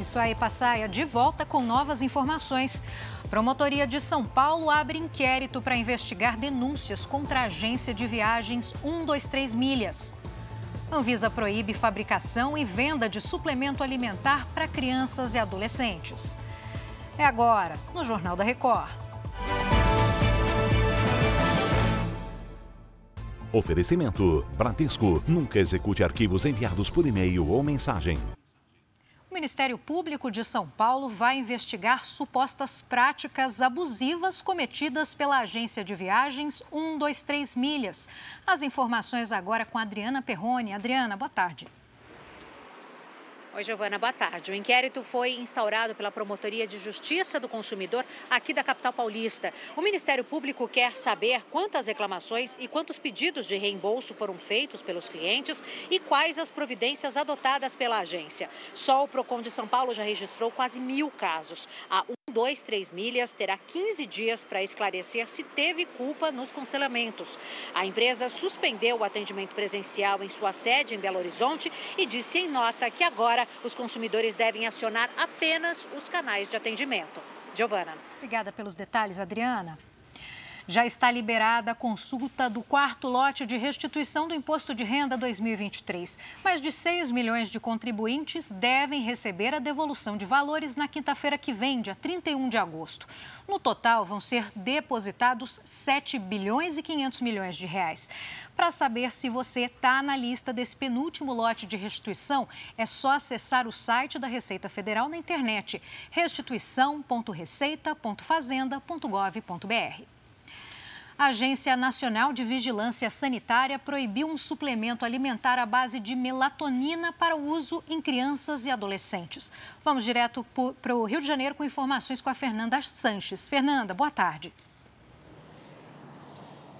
Isso aí, Passaia, de volta com novas informações. Promotoria de São Paulo abre inquérito para investigar denúncias contra a agência de viagens 123 Milhas. Anvisa proíbe fabricação e venda de suplemento alimentar para crianças e adolescentes. É agora, no Jornal da Record. Oferecimento: Bradesco. Nunca execute arquivos enviados por e-mail ou mensagem. O Ministério Público de São Paulo vai investigar supostas práticas abusivas cometidas pela agência de viagens 123 Milhas. As informações agora com Adriana Perrone. Adriana, boa tarde. Oi, Giovana, boa tarde. O inquérito foi instaurado pela Promotoria de Justiça do Consumidor aqui da capital paulista. O Ministério Público quer saber quantas reclamações e quantos pedidos de reembolso foram feitos pelos clientes e quais as providências adotadas pela agência. Só o PROCON de São Paulo já registrou quase mil casos. A 123 Milhas terá 15 dias para esclarecer se teve culpa nos cancelamentos. A empresa suspendeu o atendimento presencial em sua sede em Belo Horizonte e disse em nota que agora os consumidores devem acionar apenas os canais de atendimento. Giovana. Obrigada pelos detalhes, Adriana. Já está liberada a consulta do quarto lote de restituição do Imposto de Renda 2023. Mais de 6 milhões de contribuintes devem receber a devolução de valores na quinta-feira que vem, dia 31 de agosto. No total, vão ser depositados 7 bilhões e 500 milhões de reais. Para saber se você está na lista desse penúltimo lote de restituição, é só acessar o site da Receita Federal na internet restituição.receita.fazenda.gov.br. A Agência Nacional de Vigilância Sanitária proibiu um suplemento alimentar à base de melatonina para uso em crianças e adolescentes. Vamos direto para o Rio de Janeiro com informações com a Fernanda Sanches. Fernanda, boa tarde.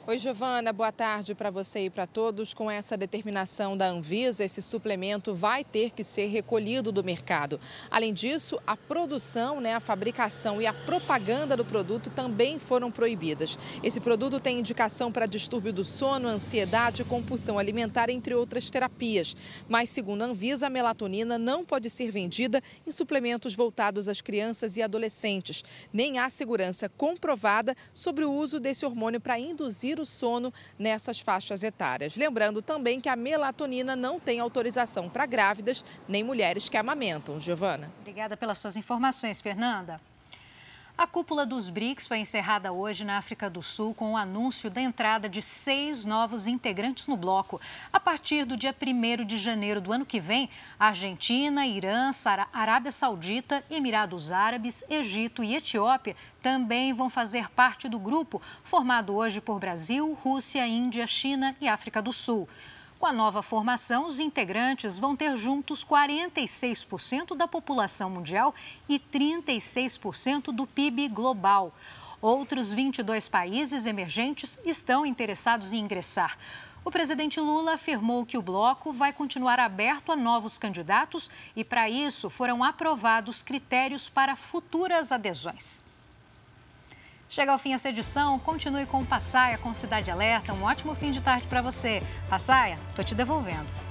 Oi, Giovana, boa tarde para você e para todos. Com essa determinação da Anvisa, esse suplemento vai ter que ser recolhido do mercado. Além disso, a produção, né, a fabricação e a propaganda do produto também foram proibidas. Esse produto tem indicação para distúrbio do sono, ansiedade, compulsão alimentar, entre outras terapias. Mas, segundo a Anvisa, a melatonina não pode ser vendida em suplementos voltados às crianças e adolescentes. Nem há segurança comprovada sobre o uso desse hormônio para induzir o sono nessas faixas etárias. Lembrando também que a melatonina não tem autorização para grávidas nem mulheres que amamentam. Giovana. Obrigada pelas suas informações, Fernanda. A cúpula dos BRICS foi encerrada hoje na África do Sul com o anúncio da entrada de seis novos integrantes no bloco. A partir do dia 1 de janeiro do ano que vem, Argentina, Irã, Arábia Saudita, Emirados Árabes, Egito e Etiópia também vão fazer parte do grupo, formado hoje por Brasil, Rússia, Índia, China e África do Sul. Com a nova formação, os integrantes vão ter juntos 46% da população mundial e 36% do PIB global. Outros 22 países emergentes estão interessados em ingressar. O presidente Lula afirmou que o bloco vai continuar aberto a novos candidatos e, para isso, foram aprovados critérios para futuras adesões. Chega ao fim essa edição, continue com o Passaia com Cidade Alerta. Um ótimo fim de tarde para você. Passaia, tô te devolvendo.